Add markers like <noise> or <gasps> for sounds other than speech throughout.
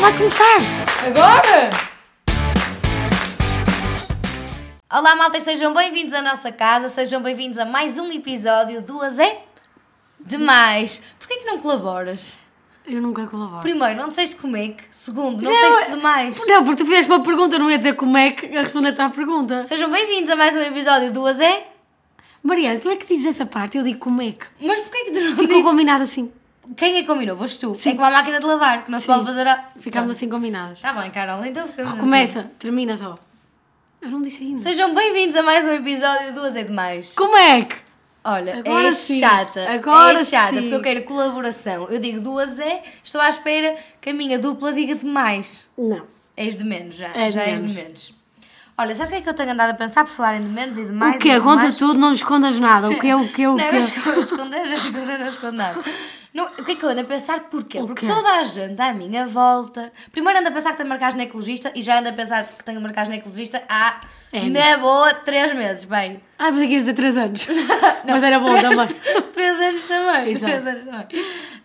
vai começar! Agora? Olá, malta, e sejam bem-vindos à nossa casa, sejam bem-vindos a mais um episódio do Azé Demais. Porquê que não colaboras? Eu nunca colaboro. Primeiro, não disseste como é que. Segundo, não Não, disseste demais. Não, porque tu fizeste uma pergunta, eu não ia dizer como é que a responder-te à pergunta. Sejam bem-vindos a mais um episódio do Azé. Mariana, tu é que dizes essa parte, eu digo como é que. Mas porquê que tu não Ficou dizes? combinado assim. Quem é que combinou? Foste tu. Sim. É como a máquina de lavar, que não se Sim. pode fazer a... Ficámos assim combinadas. Tá bem, Carol, então ficamos assim. Começa, termina só. Eu não disse ainda. Sejam bem-vindos a mais um episódio do Azé Demais. Como é que? Olha, Agora é sim. chata. Agora é chata, sim. porque eu quero colaboração. Eu digo duas é, estou à espera que a minha dupla diga de mais. Não. És de menos já. É de já és de menos. Olha, sabes o que é que eu tenho andado a pensar por falarem de menos e de mais? o quê? de Conta tudo, não escondas nada. O quê? O quê? O <laughs> Não, eu esco- eu esconder, eu esconder, eu esconder nada. Não, o que é que eu ando a pensar? Porquê? Porque toda a gente à minha volta. Primeiro ando a pensar que tenho marcado ginecologista e já ando a pensar que tenho marcado ginecologista há, É, na boa, três meses. Bem, Ai, mas aqui dizer 3 anos. <laughs> mas era bom também. <laughs> Três anos também. Exato. Três anos também.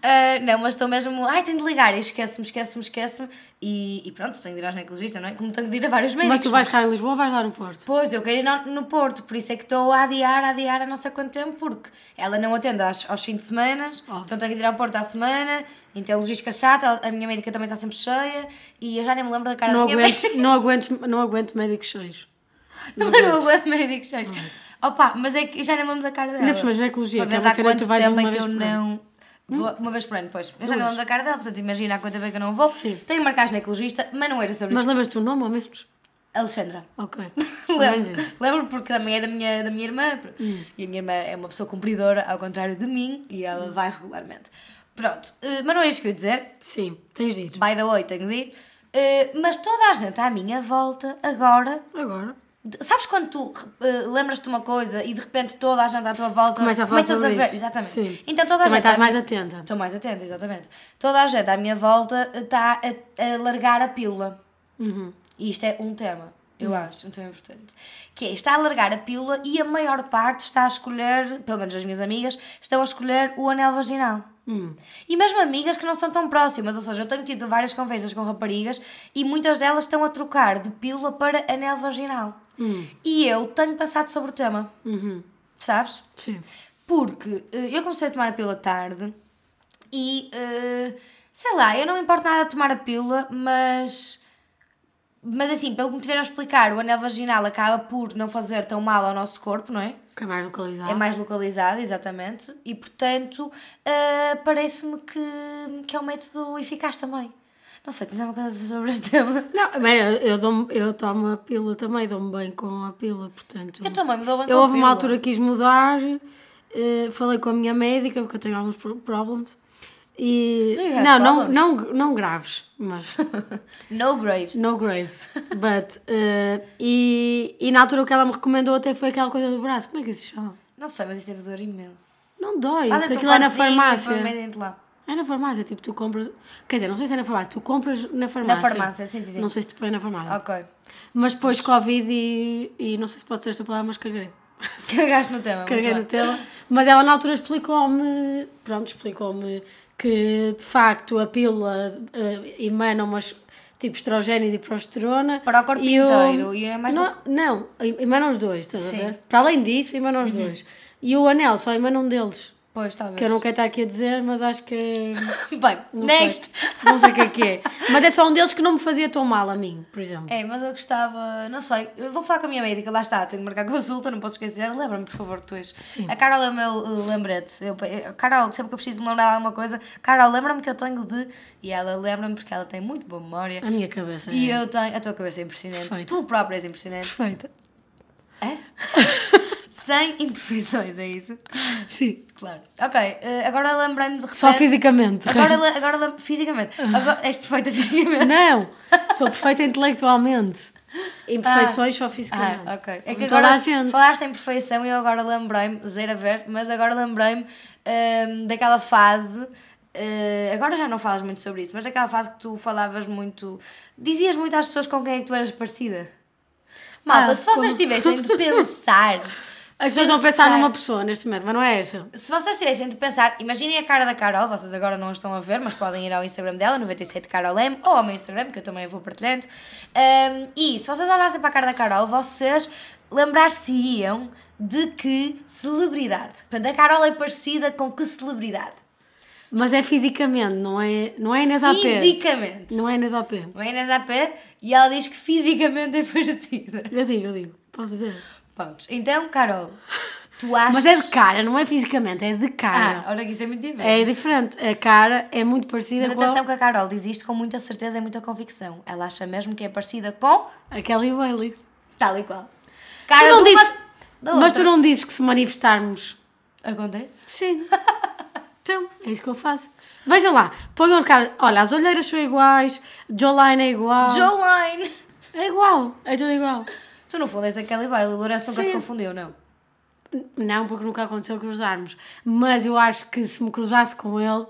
Ah, não, mas estou mesmo. Ai, tenho de ligar. E esquece-me, esquece-me, esquece-me. E, e pronto, tenho de ir ao ginecologista, não é? Como tenho de ir a vários médicos. Mas tu vais cá em Lisboa ou vais lá no Porto? Pois, eu quero ir no, no Porto, por isso é que estou a adiar, a adiar há não sei quanto tempo, porque ela não atende aos, aos fins de semana, Oh. então tenho de ir ao Porto à semana, então logística chata, a minha médica também está sempre cheia, e eu já nem me lembro da cara Não da minha aguento, não, aguento, não aguento médicos cheios. <laughs> Não, não aguento médicos cheios. Opa, mas é que eu já nem me lembro da cara dela. Ainda por cima, ginecologia, Uma é vez há quanto tempo é que eu não... Vou, uma vez por ano, pois. Eu já não lembro da cara dela, portanto imagina há quanto tempo é que eu não vou. Sim. Tenho de marcar ginecologista, mas não era sobre Mas isso. lembras-te o nome, ao menos? Alexandra. Ok. <laughs> Lembro, isso. lembro porque também é da minha, da minha irmã. Hum. E a minha irmã é uma pessoa cumpridora, ao contrário de mim, e ela vai regularmente. Pronto, eh, mas não é isto que eu ia dizer. Sim, tens de ir. By the way, tenho de ir. Eh, mas toda a gente à minha volta, agora. Agora. Sabes quando tu eh, lembras-te de uma coisa e de repente toda a gente à tua volta Começa a começas a ver? isso. Exatamente. Sim. Então toda a Também gente. estás mais minha- atenta. Estou mais atenta, exatamente. Toda a gente à minha volta está a, a largar a pílula. Uhum. E isto é um tema, eu acho, um tema importante. Que é, está a largar a pílula e a maior parte está a escolher, pelo menos as minhas amigas, estão a escolher o anel vaginal. Hum. E mesmo amigas que não são tão próximas, ou seja, eu tenho tido várias conversas com raparigas e muitas delas estão a trocar de pílula para anel vaginal. Hum. E eu tenho passado sobre o tema, Uhum. sabes? Sim. Porque eh, eu comecei a tomar a pílula tarde e eh, sei lá, eu não me importo nada de tomar a pílula, mas. Mas assim, pelo que me tiveram a explicar, o anel vaginal acaba por não fazer tão mal ao nosso corpo, não é? Que é mais localizado. É mais localizado, exatamente. E portanto, eh, parece-me que, que é um método eficaz também. Não sei, tens alguma coisa sobre este tema? Não, bem, eu, eu, dou eu tomo a pílula também, dou-me bem com a pílula, portanto. Eu também me dou bem Eu com a houve uma altura que quis mudar, eh, falei com a minha médica, porque eu tenho alguns pro- problems. E. Não, não, não, não graves, mas. <laughs> No graves. No graves. But. eh, e, e na altura o que ela me recomendou até foi aquela coisa do braço. Como é que isso se chama? Não sei, mas isso deve doer imenso. Não dói, porque aquilo é na farmácia. lá. É na farmácia, tipo, tu compras. Quer dizer, não sei se é na farmácia, tu compras na farmácia. Na farmácia, sim, sim, sim. Não sei se tu põe na farmácia. Ok. Mas depois Covid e, e não sei se pode ser esta palavra, mas caguei. <laughs> Cagaste no tema. Caguei no tema. Mas ela na altura explicou-me, pronto, explicou-me que de facto a pílula eh, emana umas tipo estrogénios e progesterona. Para o corpo e o- inteiro, e é mais Não, não, emanam os dois, estás Sim. Uhum. a ver? Para além disso, emanam os dois. E o anel só emana um deles. Pois, talvez. Que eu não quero estar aqui a dizer, mas acho que. <laughs> Bem, next! Sei. Não sei o que é que é. Mas é só um deles que não me fazia tão mal a mim, por exemplo. É, mas eu gostava, não sei, eu vou falar com a minha médica, lá está, tenho de marcar <laughs> consulta, não posso esquecer, lembra-me por favor que tu és. Sim. A Carol é o meu uh, lembrete, eu, eu- Carol, sempre que eu preciso de lembrar de alguma coisa, Carol, lembra-me que eu tenho de, e ela lembra-me porque ela tem muito boa memória, A minha cabeça. e é eu tenho, a tua cabeça é impressionante, tu própria és impressionante, perfeita. É? <laughs> Sem imperfeições, é isso? Sim. Claro. Ok, uh, agora lembrei-me de repente... Só fisicamente. Agora, le- agora lem- fisicamente, agora, és perfeita <laughs> fisicamente. Não, sou perfeita intelectualmente. Imperfeições só fisicamente. Ah, ok. É que toda agora a gente. falaste em perfeição e eu agora lembrei-me, zero a ver, mas agora lembrei-me hum, daquela fase. eh, agora já não falas muito sobre isso, mas daquela fase que tu falavas muito. Dizias muito às pessoas com quem é que tu eras parecida. Malta, Ah, se vocês como- tivessem de pensar. <laughs> As pessoas vão pensar numa pessoa neste momento, mas não é essa. Se vocês tivessem de pensar, imaginem a cara da Carol, vocês agora não a estão a ver, mas podem ir ao Instagram dela, 97carolm, ou ao meu Instagram, que eu também vou partilhando. Ahm, e se vocês olhassem para a cara da Carol, vocês lembrar-se-iam de que celebridade. Portanto, a Carol é parecida com que celebridade? Mas é fisicamente, não é, não é Inês AP. Fisicamente. Não é Inês AP. Não é Inês AP e ela diz que fisicamente é parecida. <laughs> Eu digo, eu digo. Posso dizer? Pontos. Então, Carol, tu achas... Mas é de cara, não é fisicamente, é de cara. Ah, olha que isso é muito diferente. é diferente. A cara é muito parecida Mas com atenção que a Carol diz isto com muita certeza e muita convicção. Ela acha mesmo que é parecida com a Kelly Bailey. tal e qual. Tu Cara não de uma- dizes- mas tu não dizes que se manifestarmos. Acontece? Sim. <laughs> então, é isso que eu faço. Vejam lá, ponham o cara. Olha, as olheiras são iguais, Jolene é igual. Jolene! É igual, é tudo igual. Tu no fundo és aquela Bailey, Lourenço nunca Sim. se confundiu, não? Não, porque nunca aconteceu cruzarmos. Mas eu acho que se me cruzasse com ele,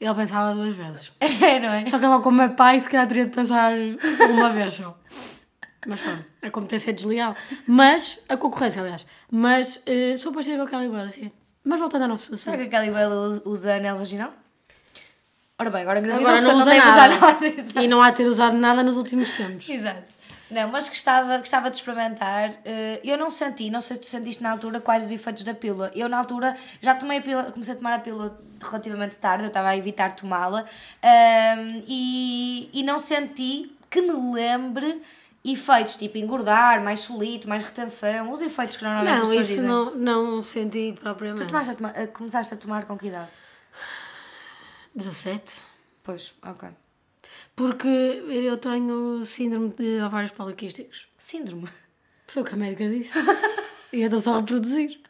ele pensava duas vezes. <laughs> É, não é? Só que agora, como é pai, se calhar teria de pensar uma vez só. Mas pronto, a competência é desleal. Mas, a concorrência, aliás. Mas eh, sou parecida com aquela igual, assim. Mas voltando ao nosso Será assunto. que aquela Bailey usa- usa anel vaginal? Ora bem, agora engravidou, Agora não portanto usa deve usar nada. <laughs> E não há de ter usado nada nos últimos tempos. Exato. Não, mas gostava, gostava de experimentar. Eh, Eu não senti, não sei se tu sentiste na altura quais os efeitos da pílula. Eu, na altura, já tomei a pílula, comecei a tomar a pílula relativamente tarde, eu estava a evitar tomá-la, ahm, e, e não senti que me lembre efeitos tipo engordar, mais solito, mais retenção, os efeitos que normalmente Não, isso dizem. não, não senti propriamente. Tu tomaste a tomar- eh, começaste a tomar com que idade? 17? Pois, ok. Porque eu tenho síndrome de ovários poliquísticos. Síndrome. Foi o que a médica disse. <laughs> e eu estou só a reproduzir.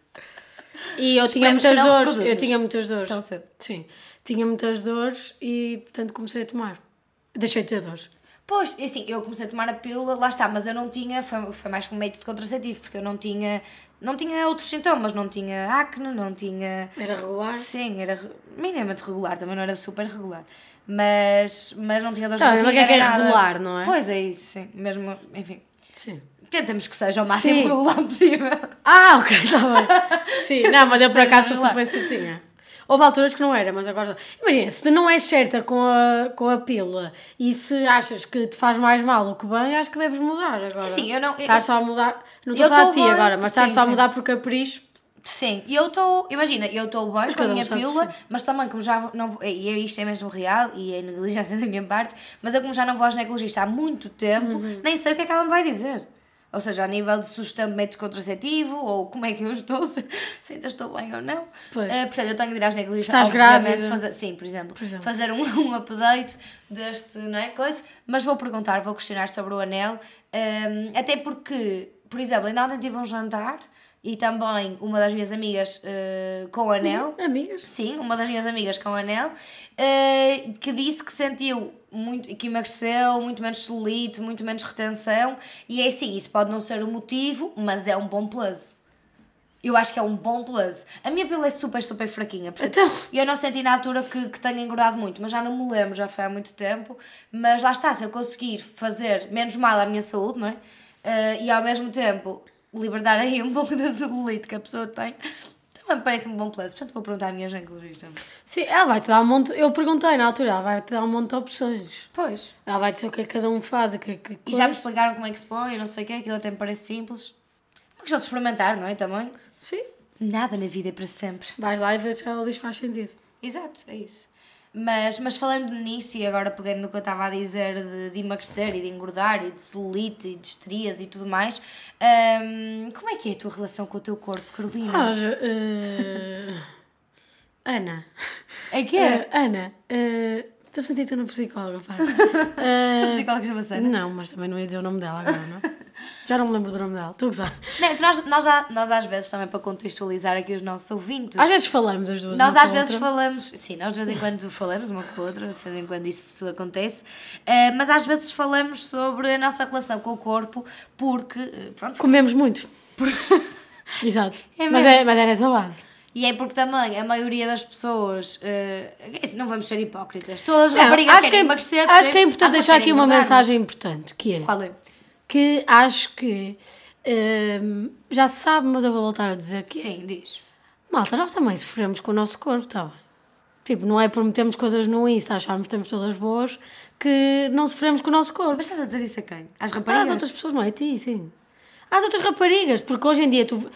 E eu tinha Esperemos muitas dores. Eu tinha muitas dores. Tão cedo. Sim. Tinha muitas dores e, portanto, comecei a tomar. Deixei de ter dores. Pois, é assim, eu comecei a tomar a pílula, lá está, mas eu não tinha, foi, foi mais como método contraceptivo, porque eu não tinha, não tinha outros sintomas, não tinha acne, não tinha... Era regular. Sim, era minimamente regular, também não era super regular, mas, mas não tinha dores Tá, de barriga, é que é nada. regular, não é? Pois é isso, sim, mesmo, enfim, Sim. tentamos que seja o máximo Sim. regular possível. Ah, ok, está bem. <laughs> Sim, não, mas eu por acaso sou super certinha. Houve alturas que não era, mas agora. Imagina, se tu não és certa com a, com a pílula e se achas que te faz mais mal do que bem, acho que deves mudar agora. Sim, eu não- eu- Estás só a mudar. Não estou a tô ti bem. agora, mas estás Sim, só a mudar porque capricho. Sim, e eu estou, imagina, eu estou bem com a minha pílula, mas também como já não e isto é mesmo real e é negligência <laughs> da minha parte, mas eu como já não vou ao ginecologista há muito tempo, Uhum. nem sei o que é que ela me vai dizer. Ou seja, a nível de sugestão de método contraceptivo, ou como é que eu estou, <laughs> se, se ainda estou bem ou não. Pois. Eh, portanto, eu tenho de ir ao ginecologista, Estás grávida. fazer, sim, por exemplo, Por exemplo. fazer um, um update deste, não é, coisa, mas vou perguntar, vou questionar sobre o anel, ehm, até porque, por exemplo, ainda ontem tive um jantar, e também uma das minhas amigas eh, com anel, Amigas. Sim, uma das minhas amigas com anel, eh, que disse que sentiu muito, que emagreceu, muito menos celulite, muito menos retenção, e é assim, isso pode não ser o motivo, mas é um bom plus. Eu acho que é um bom plus. A minha pele é super, super fraquinha. Portanto, Então. eu não senti na altura que, que tenha engordado muito, mas já não me lembro, já foi há muito tempo. Mas lá está, se eu conseguir fazer menos mal à minha saúde, não é? Eh, e ao mesmo tempo libertar aí um pouco <laughs> da celulite que a pessoa tem, também parece um bom plus. Portanto, vou perguntar à minha ginecologista. Sim, ela vai te dar um monte. Eu perguntei na altura, ela vai te dar um monte de opções. Pois. Ela vai dizer o que é que cada um faz, o que é que. E já me explicaram como é que se põe, não sei o que, aquilo até me parece simples. Uma questão de experimentar, não é? Também. Sim. Nada na vida é para sempre. Vais lá e vês se ela diz que faz sentido. Exato, é isso. Mas, mas falando nisso, e agora pegando no que eu estava a dizer de, de emagrecer e de engordar e de celulite e de estrias e tudo mais, hum, como é que é a tua relação com o teu corpo, Carolina? Eh, Ana. é que Eh, Ana, eh, estou a sentir que estou na psicóloga, pá. <laughs> Eh, A psicóloga chama-se Ana? Não, mas também não ia dizer o nome dela agora, não? <laughs> Já não me lembro do nome dela. Estou a gozar. Não, é que nós, nós, já, nós às vezes, também para contextualizar aqui os nossos ouvintes, Às vezes falamos as duas. Nós às vezes outra. falamos, sim, nós de vez em quando falamos uma com a outra, de vez em quando isso acontece, eh, mas às vezes falamos sobre a nossa relação com o corpo, porque, eh, pronto, Comemos muito. <laughs> Exato. É mas, é, mas é nessa base. e é porque também a maioria das pessoas, assim, não vamos ser hipócritas, todas as raparigas acho, que querem é, emagrecer, acho que é importante umas deixar aqui uma mensagem importante, que é Qual é? Que acho que hum, já se sabe, mas eu vou voltar a dizer que. Sim, diz. Malta, nós também sofremos com o nosso corpo, está bem? Tipo, não é por metermos coisas no Insta, acharmos que temos todas boas, que não sofremos com o nosso corpo. Mas estás a dizer isso a quem? Às raparigas? às outras pessoas, não é a ti, sim. Às outras raparigas, porque hoje em dia tu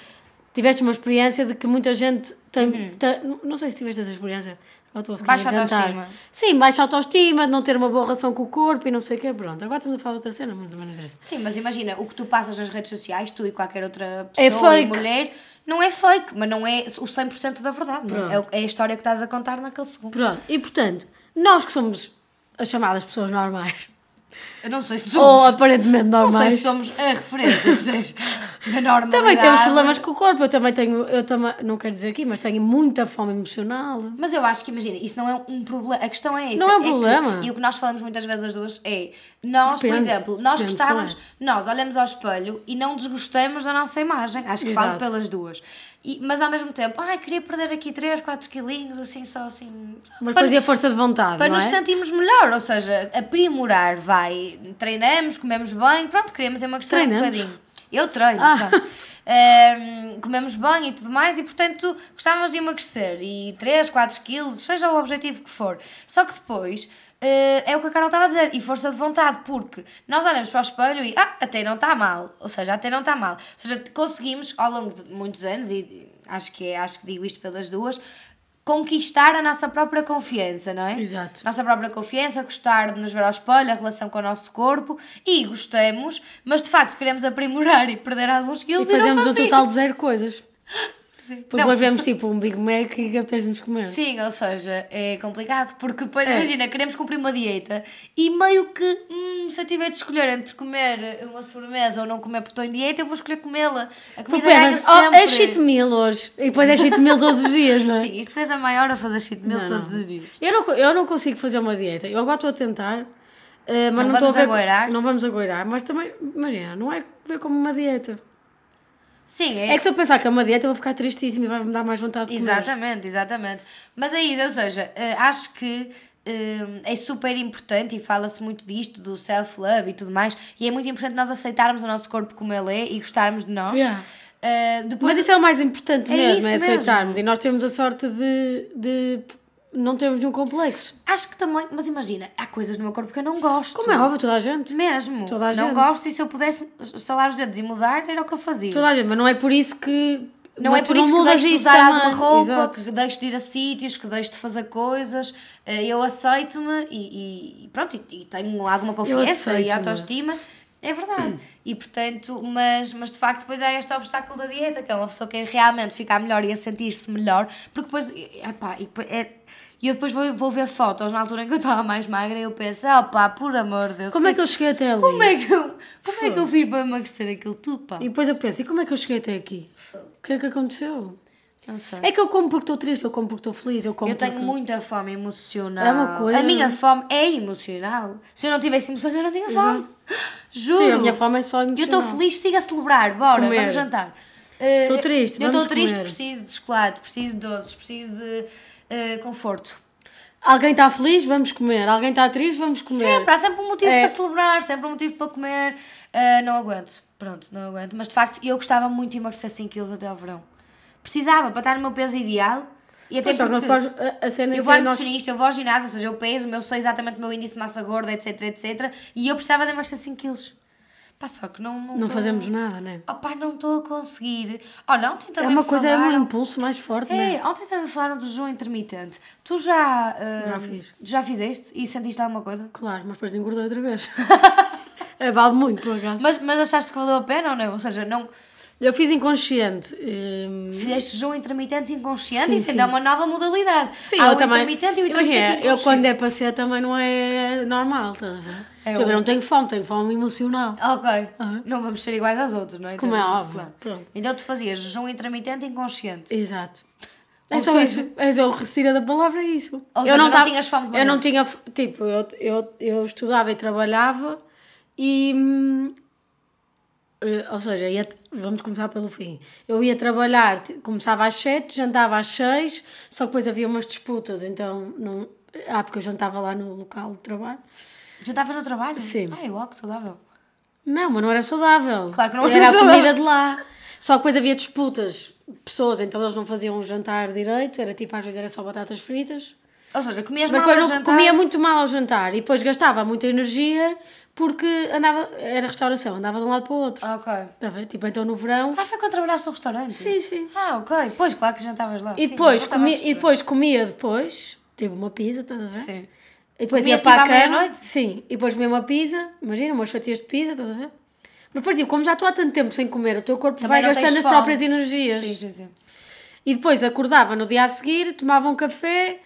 tiveste uma experiência de que muita gente tem. tem- não sei se tiveste essa experiência. Estou Baixa autoestima. Sim, baixa autoestima, de não ter uma boa relação com o corpo e não sei o quê. Pronto, agora estamos a falar de outra cena, mas também não interessa. Sim, mas imagina, o que tu passas nas redes sociais, tu e qualquer outra pessoa É fake. e mulher, não é fake, mas não é o 100% da verdade. é? É, é a história que estás a contar naquele segundo. Pronto, e portanto, nós que somos as chamadas pessoas normais, Eu não sei se ou somos, aparentemente não sei normais, se somos a referência, percebes? Da normalidade. também temos problemas com o corpo. Eu também tenho, eu também, não quero dizer aqui, mas tenho muita fome emocional. Mas eu acho que, imagina, isso não é um problema. A questão é essa. Não é um que- problema. e o que nós falamos muitas vezes as duas é: nós, por Depende, exemplo, nós depende, gostávamos, só nós olhamos ao espelho e não desgostamos da nossa imagem. Acho que falo Exato. pelas duas. E- mas ao mesmo tempo, ai, queria perder aqui 3, 4 quilinhos, assim, só assim. Mas para, fazia força de vontade, para nos é? sentirmos melhor, ou seja, aprimorar, vai. Treinamos, comemos bem, pronto, queremos emagrecer um Treinamos? bocadinho. Eu treino, Ah. pronto. Ehm, comemos bem e tudo mais e portanto gostávamos de emagrecer e 3, 4 quilos, seja o objetivo que for. Só que depois eh, é o que a Carol estava a dizer, e força de vontade, porque nós olhamos para o espelho e ah, até não está mal, ou seja, até não está mal. Ou seja, conseguimos ao longo de muitos anos, e acho que, é, acho que digo isto pelas duas, conquistar a nossa própria confiança, não é? Exato. Nossa própria confiança, gostar de nos ver ao espelho, a relação com o nosso corpo e gostamos, mas de facto queremos aprimorar <laughs> e perder alguns E quilos e, não fazemos um conseguimos. total de zero coisas. <laughs> Sim. Porque Não, depois vemos tipo um Big Mac e apetece-nos comer. Sim, ou seja, é complicado, porque depois, É. imagina, queremos cumprir uma dieta e meio que, hum, se eu tiver de escolher entre comer uma sobremesa ou não comer porque estou em dieta, eu vou escolher comê-la. A comida pensas, ganha oh, é cheat meal hoje. E depois é cheat meal todos os dias, não é? Sim, e se tu és a maior a fazer cheat meal Não, todos não. os dias. Eu não, eu não consigo fazer uma dieta. Eu agora estou a tentar, eh, mas Não não, vamos agoirar? Não vamos agoirar, mas também, imagina, não é ver como uma dieta. Sim, É que se eu pensar que é uma dieta, eu vou ficar tristíssima e vai-me dar mais vontade de comer. Exatamente, exatamente. Mas é isso, ou seja, eh, acho que eh, é super importante e fala-se muito disto, do self-love e tudo mais, e é muito importante nós aceitarmos o nosso corpo como ele é e gostarmos de nós. Yeah. Eh, depois, Mas isso é o mais importante É mesmo, é mesmo. aceitarmos. E nós temos a sorte de, de não termos nenhum complexo. acho que também, mas imagina, há coisas no meu corpo que eu não gosto. Como é óbvio, toda a gente. Mesmo. Toda a não gente. gosto e se eu pudesse estalar os dedos e mudar, era o que eu fazia. Toda a gente, mas não é por isso que. Não é por isso que deixo de usar também. alguma roupa, Exato. que deixo de ir a sítios, que deixo de fazer coisas. Eh, Eu aceito-me e, e pronto, e, e tenho alguma confiança e autoestima. É verdade. <clears throat> E portanto, mas, mas de facto depois há este obstáculo da dieta, que é uma pessoa que realmente ficar melhor e a sentir-se melhor, porque depois, epá, e é, e eu depois vou, vou ver fotos na altura em que eu estava mais magra e eu penso, opá, por amor de Deus, Como é que eu cheguei até ali? como é que eu, como é que eu fiz para emagrecer aquilo tudo, pá? E depois eu penso, e como é que eu cheguei até aqui? O que é que aconteceu? Não sei. É que eu como porque estou triste, eu como porque estou feliz, eu como Eu tenho porque... muita fome emocional. É uma coisa- A minha fome é emocional. Se eu não tivesse emoções, eu não tinha fome. <gasps> Juro. Sim, a minha fome é só Eu emocional. estou feliz, siga a celebrar. Bora, Comer. vamos jantar. Estou triste, Eu estou triste, preciso de chocolate, preciso de doces, preciso de eh, conforto. Alguém está feliz, vamos comer. Alguém está triste, vamos comer. Sempre, há sempre um motivo É. para celebrar, sempre um motivo para comer. Eh, não aguento. Pronto, não aguento. Mas de facto, eu gostava muito de emagrecer 5 kg até ao verão. Precisava para estar no meu peso ideal. E até Pois porque... podes- a, a cena Eu vou ao nós... nutricionista, eu vou ao ginásio, ou seja, eu peso, eu sei exatamente o meu índice de massa gorda, etc, etc. E eu precisava de emagrecer 5 quilos. Pá, só que não... Não, Não tô- fazemos nada, né? Oh, pá, não estou a conseguir. Olha, ontem É também uma me coisa, é um falaram... impulso mais forte, né? É, ontem também falaram do jejum intermitente. Tu já... ah, Já fiz. Já fizeste? E sentiste alguma coisa? Claro, mas depois engordei outra vez. <laughs> é, vale muito, por acaso. Mas, mas achaste que valeu a pena ou não? Ou seja, não... Eu fiz inconsciente. hum, Fizeste jejum intermitente inconsciente? Sim, Isso ainda é uma nova modalidade. Sim, Há eu o também. intermitente e o intermitente Imagina, eu quando é para ser também não é normal, estás a ver? É Tipo, eu não tenho fome, tenho fome emocional. Ok. Aham. Não vamos ser iguais aos outros, não é? Como é Então, óbvio, pronto. Então tu fazias jejum intermitente inconsciente. Exato. É só seja- isso. É o retira da palavra, é isso. Ou seja, não tava- tinhas fome Eu não tinha. Tipo, eu, eu, eu estudava e trabalhava e. eh, Ou seja, ia, vamos começar pelo fim. Eu ia trabalhar, começava às 7, jantava às 6, só que depois havia umas disputas, então não. Ah, porque eu jantava lá no local de trabalho. Já estavas no trabalho? Sim. Ai, uau, que saudável. Não, mas não era saudável. Claro que não era. era a comida de lá. Só que depois havia disputas, pessoas, então eles não faziam um jantar direito, era tipo, às vezes era só batatas fritas. Ou seja, comias Mas mal depois a não jantar. comia muito mal ao jantar e depois gastava muita energia porque andava, era restauração, andava de um lado para o outro. Ok. A ver? Tipo, então no verão. Ah, foi quando trabalhaste no restaurante? Sim, sim. Ah, ok. Pois, claro que jantavas lá. E depois, comia, e depois comia depois, tipo uma pizza, estás a ver? Sim. E depois Comias, ia para a tipo, cama. meia-noite? Sim, e depois comia uma pizza, imagina, umas fatias de pizza, estás a ver? Mas depois, tipo, como já estou há tanto tempo sem comer, o teu corpo Também vai gastando as próprias energias. Sim, sim, sim. E depois acordava no dia a seguir, tomava um café,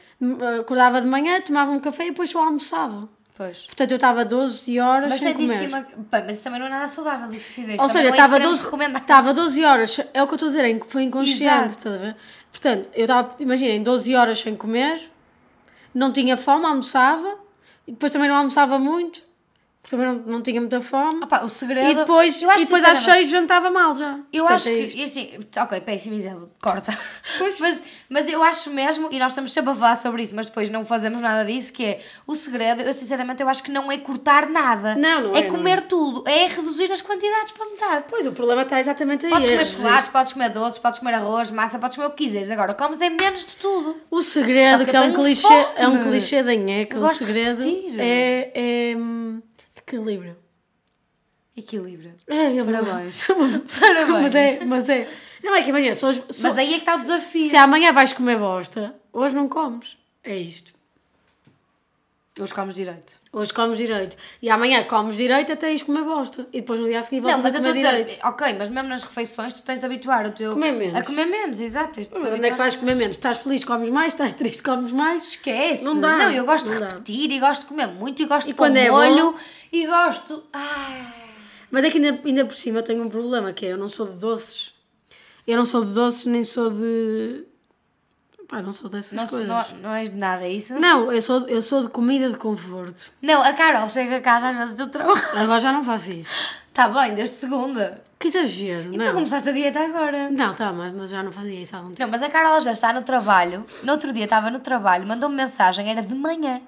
acordava de manhã, tomava um café e depois só almoçava. Pois. Portanto, eu estava 12 horas Mas sem sentiste comer. que... Uma... Bem, mas isso também não é nada saudável, isso que fizeste. Ou seja, é estava que podemos 12, recomendar. estava 12 horas, é o que eu estou a dizer, que foi inconsciente, estás a ver? Portanto, eu estava, imaginem, 12 horas sem comer, não tinha fome, almoçava, e depois também não almoçava muito, também não, não tinha muita fome. Opa, o segredo... E depois, eu acho e depois às 6 jantava mal já. Eu Portanto, acho é que, assim, ok, péssimo exemplo, corta. <laughs> Mas, mas eu acho mesmo, e nós estamos sempre a falar sobre isso, mas depois não fazemos nada disso, que é o segredo, eu sinceramente eu acho que não é cortar nada. Não, não é. é, não comer tudo, é reduzir as quantidades para metade. Pois, o problema está exatamente aí. Podes é comer chocolates, podes comer doces, podes comer arroz, massa, podes comer o que quiseres. Agora, comes é menos de tudo. O segredo, que que, é um clichê, fome. é um clichê da nheca, o segredo é, é hum, equilíbrio. Equilíbrio. É, é Parabéns. <laughs> Parabéns. mas é, mas é. Não é que imagina, se, hoje, se, Mas aí é que está o desafio. se amanhã vais comer bosta, hoje não comes. É isto. Hoje comes direito. Hoje comes direito. E amanhã comes direito até ires comer bosta. E depois no dia a seguir Não, voltas mas a eu comer dizer, direito. ok, mas mesmo nas refeições tu tens de habituar o teu... Comer menos. A comer menos, exato. De Mas onde é que vais comer menos? Estás feliz, comes mais. Estás triste, comes mais. Esquece. Não dá, Não, eu gosto de não dá. repetir e gosto de comer muito e gosto E de quando é molho bom? e gosto... Ai... Mas é que ainda, ainda por cima eu tenho um problema, que é eu não sou de doces. Eu não sou de doces, nem sou de... Pá, não sou dessas Não, coisas. não, não és de nada, isso? Não, eu sou, eu sou de comida de conforto. Não, a Carol chega a casa às vezes do trabalho. Agora já não faço isso. Está bem, desde segunda. Que exagero, Então não. começaste a dieta agora. Não, tá, mas, mas já não fazia isso há algum tempo. Não, mas a Carol às vezes está no trabalho. No outro dia estava no trabalho, mandou-me mensagem, era de manhã.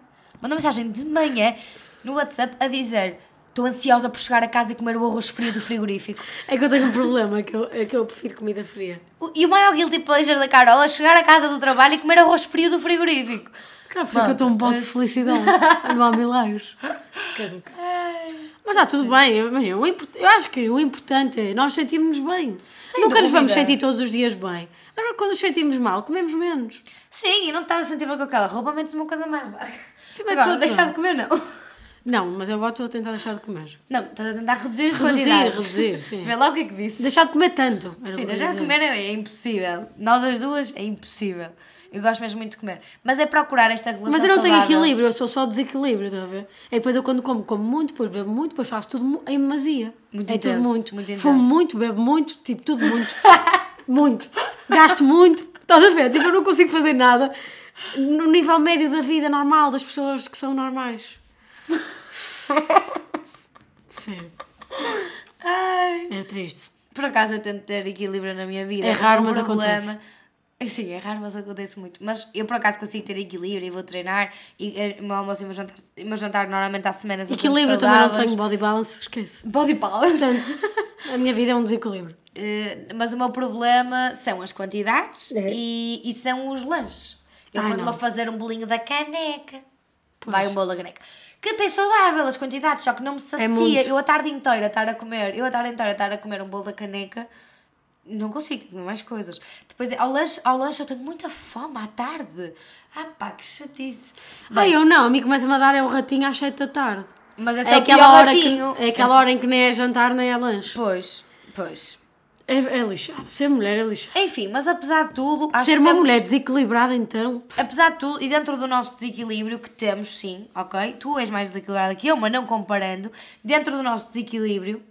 Mandou mensagem de manhã no WhatsApp a dizer: Estou ansiosa por chegar a casa e comer o arroz frio do frigorífico. É que eu tenho um problema, é que eu, é que eu prefiro comida fria. O- E o maior guilty pleasure da Carol é chegar a casa do trabalho e comer arroz frio do frigorífico. Claro, por isso é que eu estou um pote de felicidade. <laughs> não há milagres. Queres um? Mas está tudo bem, imagina, eu acho que o importante é nós sentirmos bem. Sem Nunca nos vamos dúvida. sentir todos os dias bem. Mas quando nos sentimos mal, comemos menos. Sim, e não estás a sentir bem com aquela roupa, metes uma coisa mais larga. Sim, Agora, deixar de comer, não. Não, mas eu estou a tentar deixar de comer. Não, estás a tentar reduzir as Reduzir, quantidades. reduzir, <laughs> sim. Vê lá o que é que disse. Deixar de comer tanto. Sim, deixar de comer é, é impossível. Nós as duas é impossível. Eu gosto mesmo muito de comer. Mas é procurar esta relação Mas eu não tenho saudável. equilíbrio, eu sou só desequilíbrio, estás a ver? É depois eu quando como, como muito, depois bebo muito, depois faço tudo em demasia. Muito é intenso, tudo muito. muito intenso. Fumo muito, bebo muito, tipo tudo muito. <laughs> muito. Gasto muito. Estás a ver? Tipo, eu não consigo fazer nada no nível médio da vida normal, das pessoas que são normais. Sério. Ai. É triste. Por acaso eu tento ter equilíbrio na minha vida. É raro, mas problema- Sim, é raro, mas acontece muito. Mas eu por acaso consigo ter equilíbrio e vou treinar. E eh, o meu almoço e o meu jantar, o meu jantar normalmente há semanas. sempre Equilíbrio também não tenho, body balance, esquece. Body balance. Portanto, a minha vida é um desequilíbrio. <laughs> Eh, mas o meu problema são as quantidades É. e, e são os lanches. Eu quando vou fazer um bolinho da caneca, vai um bolo da caneca. Que tem saudável as quantidades, só que não me sacia. É eu a tarde inteira estar a comer, eu a tarde inteira estar a comer um bolo da caneca, não consigo, tenho mais coisas. Depois ao lanche, ao lanche eu tenho muita fome à tarde. Ah pá, que chatice. Ah, eu não, a mim começa-me a dar é o ratinho às 7 da tarde. Mas esse É é, aquela, hora que, é aquela hora em que nem é jantar nem é lanche. Pois, pois. É, é lixado. Ser mulher é lixado. Enfim, mas apesar de tudo, acho Ser que uma temos- mulher desequilibrada, então. Apesar de tudo, e dentro do nosso desequilíbrio que temos, sim, ok? Tu és mais desequilibrada que eu, mas não comparando. Dentro do nosso desequilíbrio,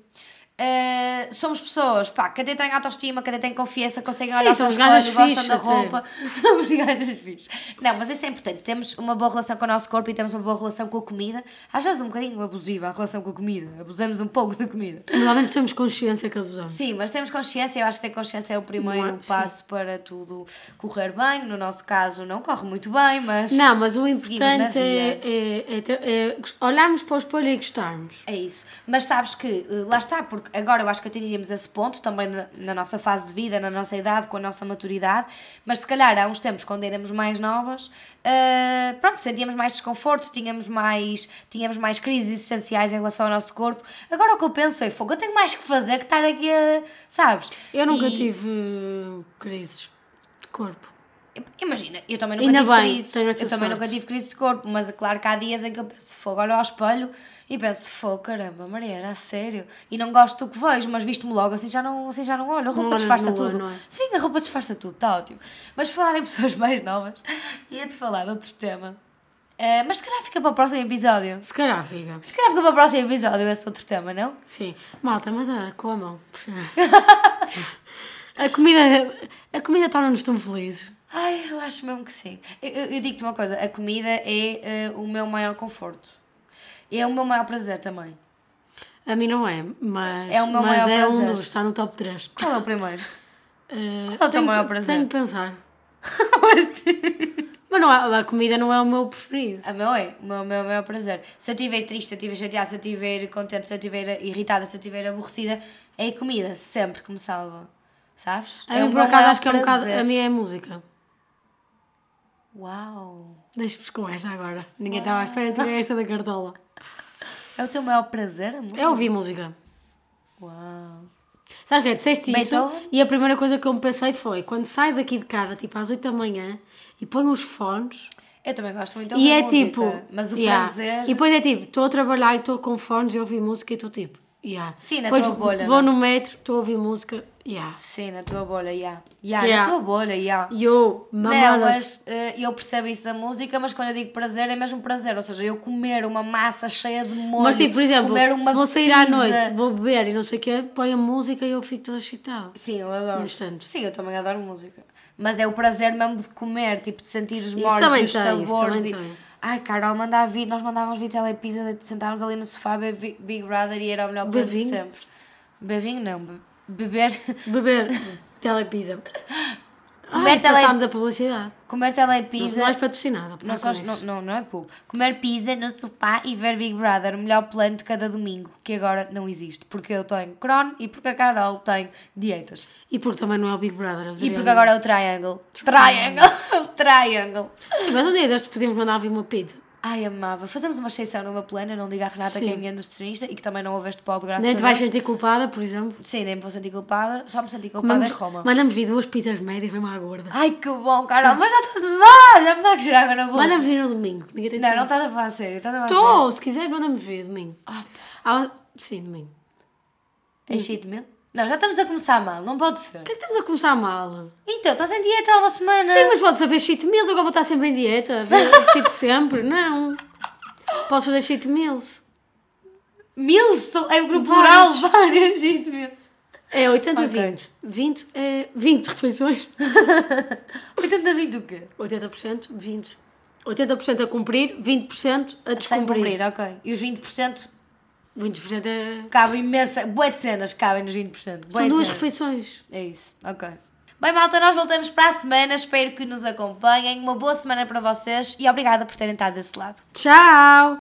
Uh, somos pessoas pá, que até têm autoestima, que até têm confiança, conseguem Sim, olhar para espelho, gajas gostam da roupa. <laughs> somos gajas fixes. Não, mas isso é importante. Temos uma boa relação com o nosso corpo e temos uma boa relação com a comida. Às vezes um bocadinho abusiva a relação com a comida. Abusamos um pouco da comida. Mas ao menos temos consciência que abusamos. Sim, mas temos consciência. Eu acho que ter consciência é o primeiro é? Sim. passo para tudo correr bem. No nosso caso, não corre muito bem, mas. Não, mas o importante é, é, é é olharmos para o espelho e gostarmos. É isso. Mas sabes que, eh, lá está, porque agora eu acho que atingimos esse ponto, também na, na nossa fase de vida, na nossa idade, com a nossa maturidade, mas se calhar há uns tempos, quando éramos mais novas, eh, pronto, sentíamos mais desconforto, tínhamos mais, tínhamos mais crises existenciais em relação ao nosso corpo. Agora o que eu penso é, fogo, eu tenho mais que fazer que estar aqui a, sabes? Eu nunca E- tive uh, crises de corpo. Imagina, eu também nunca Ainda tive bem, crises. Eu também sorte. nunca tive crise de corpo, mas é claro que há dias em que eu penso, fogo, olho ao espelho e penso, fogo, caramba, Mariana, a sério. E não gosto do que vejo, mas visto-me logo, assim já não, assim já não olho. A roupa olhas disfarça tudo. olho, não é? Sim, a roupa disfarça tudo, está ótimo. Mas falar em pessoas <laughs> mais novas, ia-te falar de outro tema. Eh, mas se calhar fica para o próximo episódio. Se calhar fica. Se calhar fica para o próximo episódio esse outro tema, não? Sim. Malta, mas ah, comam. <laughs> a comida, a comida torna-nos tão felizes. Ai, eu acho mesmo que sim. Eu, eu- eu digo-te uma coisa, a comida é eh, o meu maior conforto. É o meu maior prazer também. A mim não é, mas É o meu mas maior é um prazer. dos, está no top 3. Qual é o primeiro? Uh, <laughs> Qual é o teu maior que- prazer? Tenho que pensar. <laughs> Mas não, é- a comida não é o meu preferido. A meu é, o meu, meu maior prazer. Se eu estiver triste, se eu estiver chateada, se eu estiver contente, se eu estiver irritada, se eu estiver aborrecida, é a comida sempre que me salva. Sabes? A é o por acaso, acho que é um bocado. A minha é música. Uau! Deixa-vos com esta agora. Ninguém estava à espera de ter esta da cartola. É o teu maior prazer, amor? Eu ouvi música. Uau! Sabe o que é? Disseste isso Beethoven? e a primeira coisa que eu me pensei foi quando saio daqui de casa, tipo às 8 da manhã, e ponho os fones Eu também gosto muito de e ouvir é música, tipo. Mas o yeah. prazer. E depois é tipo, estou a trabalhar e estou com fones e ouvi música e estou tipo. Yeah. Sim, na Depois tua bolha, Vou não é? no metro, estou a ouvir música. Yeah. Sim, na tua bolha, já. Já, Yeah. na tua bolha, já. E eu, Não, mas eh, eu percebo isso da música, mas quando eu digo prazer é mesmo prazer. Ou seja, eu comer uma massa cheia de molho. Mas tipo, por exemplo, se vou sair à pizza- noite, vou beber e não sei o quê, põe a música e eu fico toda excitada. Sim, eu adoro. No instante. Sim, eu também adoro música. Mas é o prazer mesmo de comer, tipo, de sentir os molhos os tem, isso sabores. também e... tem. Ai, Carol, mandava vir, nós mandávamos vir telepizza, de sentarmos ali no sofá, beber Big Brother e era o melhor plano de sempre. Bevinho não, be- beber, Beber <laughs> telepizza. Comer Ai, tele- a publicidade. comer Não telepizza. mais patrocinada. Não, Não só, não, não, não é público. Comer pizza no sofá e ver Big Brother, o melhor plano de cada domingo, que agora não existe. Porque eu tenho Crohn e porque a Carol tem dietas. E porque também não é o Big Brother. E porque agora é o Triangle. Triangle! <laughs> Triangle! Sim, mas um dia destes podíamos mandar vir uma pizza. Ai, amava. Fazemos uma exceção numa plana, não diga à Renata que é Sim. a minha nutricionista e que também não ouve este pod, graças Nem a te vais sentir culpada, por exemplo. Sim, nem me vou sentir culpada, só me senti culpada Mandamos, em Roma. mandamos vir duas pizzas médias, mesmo à gorda. Ai, que bom, Carol, mas já estás mal, já me está a cheirar água na boca. Mandamos vir no domingo. Ninguém tem Não, não de estás a falar a sério, estás a falar a. Estou, se quiseres, mandamos vir domingo. Ah, Ah, sim, domingo. Enchi de medo? Não, já estamos a começar mal, não pode ser. Por que é que estamos a começar mal? Então, estás em dieta há uma semana. Sim, mas podes haver cheat meals, agora vou estar sempre em dieta. <laughs> tipo sempre, não. Podes fazer cheat meals. So- é o grupo plural, várias, gente, mil. É 80 Ok. 20. 20 é 20 refeições. 80 20 do quê? 80%, 20. 80% a cumprir, 20% a descumprir. cumprir, ok. E os 20% 20% é... cabem imensa. Boé de cenas cabem nos 20%. Bué São duas cenas. refeições. É isso, ok. Bem, malta, nós voltamos para a semana. Espero que nos acompanhem. Uma boa semana para vocês e obrigada por terem estado desse lado. Tchau!